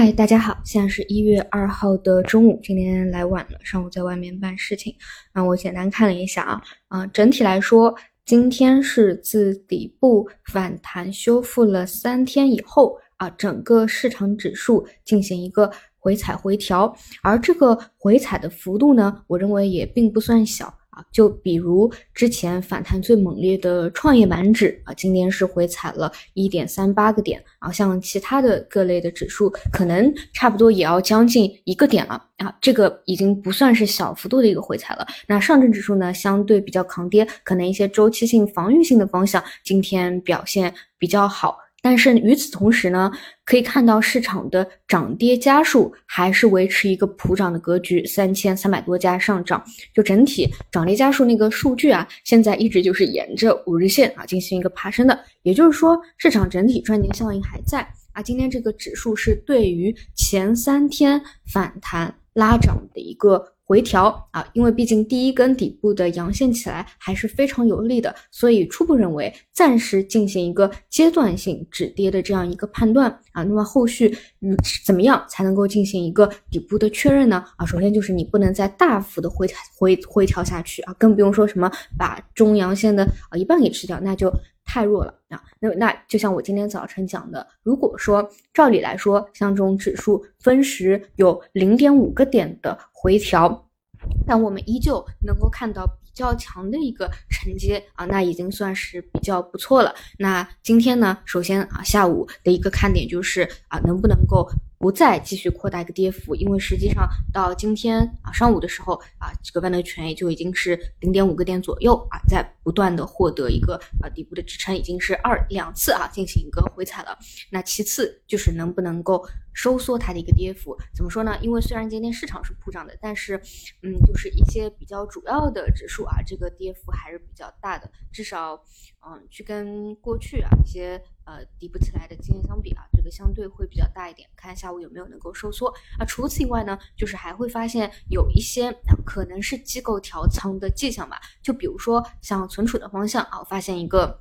嗨，大家好，现在是一月二号的中午，今天来晚了，上午在外面办事情。那我简单看了一下啊，啊，整体来说，今天是自底部反弹修复了三天以后啊，整个市场指数进行一个回踩回调，而这个回踩的幅度呢，我认为也并不算小。就比如之前反弹最猛烈的创业板指啊，今天是回踩了一点三八个点啊，像其他的各类的指数，可能差不多也要将近一个点了啊，这个已经不算是小幅度的一个回踩了。那上证指数呢，相对比较抗跌，可能一些周期性、防御性的方向今天表现比较好。但是与此同时呢，可以看到市场的涨跌家数还是维持一个普涨的格局，三千三百多家上涨，就整体涨跌家数那个数据啊，现在一直就是沿着五日线啊进行一个爬升的，也就是说市场整体赚钱效应还在啊。今天这个指数是对于前三天反弹拉涨的一个。回调啊，因为毕竟第一根底部的阳线起来还是非常有利的，所以初步认为暂时进行一个阶段性止跌的这样一个判断啊。那么后续嗯怎么样才能够进行一个底部的确认呢？啊，首先就是你不能再大幅的回回回调下去啊，更不用说什么把中阳线的啊一半给吃掉，那就。太弱了啊！那那就像我今天早晨讲的，如果说照理来说，像这种指数分时有零点五个点的回调，但我们依旧能够看到比较强的一个承接啊，那已经算是比较不错了。那今天呢，首先啊，下午的一个看点就是啊，能不能够。不再继续扩大一个跌幅，因为实际上到今天啊上午的时候啊，这个万德全也就已经是零点五个点左右啊，在不断的获得一个啊底部的支撑，已经是二两次啊进行一个回踩了。那其次就是能不能够收缩它的一个跌幅？怎么说呢？因为虽然今天市场是普涨的，但是嗯，就是一些比较主要的指数啊，这个跌幅还是比较大的，至少嗯，去跟过去啊一些。呃，底部起来的经验相比啊，这个相对会比较大一点。看下午有没有能够收缩啊。除此以外呢，就是还会发现有一些可能是机构调仓的迹象吧。就比如说像存储的方向啊，我发现一个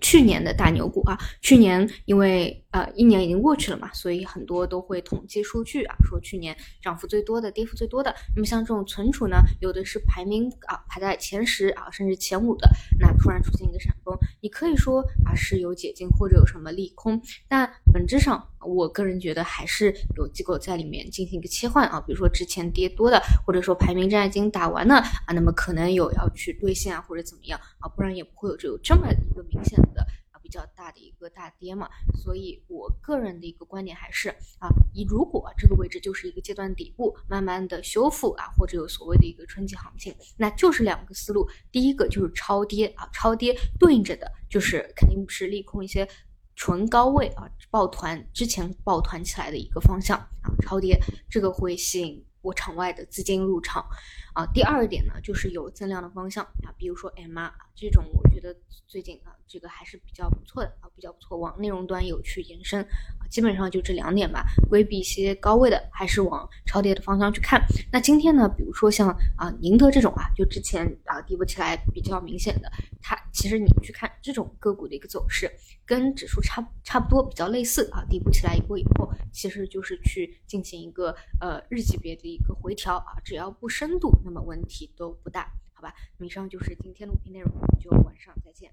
去年的大牛股啊，去年因为。呃，一年已经过去了嘛，所以很多都会统计数据啊，说去年涨幅最多的、跌幅最多的。那么像这种存储呢，有的是排名啊排在前十啊，甚至前五的，那突然出现一个闪崩，你可以说啊是有解禁或者有什么利空，但本质上我个人觉得还是有机构在里面进行一个切换啊，比如说之前跌多的，或者说排名战已经打完了啊，那么可能有要去兑现啊或者怎么样啊，不然也不会有这有这么一个明显的。比较大的一个大跌嘛，所以我个人的一个观点还是啊，你如果这个位置就是一个阶段底部，慢慢的修复啊，或者有所谓的一个春季行情，那就是两个思路，第一个就是超跌啊，超跌对应着的就是肯定不是利空一些纯高位啊，抱团之前抱团起来的一个方向啊，超跌这个会吸引我场外的资金入场啊。第二点呢，就是有增量的方向啊，比如说 MR 这种，我觉得最近啊。这个还是比较不错的啊，比较不错，往内容端有去延伸啊，基本上就这两点吧，规避一些高位的，还是往超跌的方向去看。那今天呢，比如说像啊宁德这种啊，就之前啊底部起来比较明显的，它其实你去看这种个股的一个走势，跟指数差差不多，比较类似啊，底部起来一波以后，其实就是去进行一个呃日级别的一个回调啊，只要不深度，那么问题都不大，好吧？以上就是今天录屏内容，就晚上再见。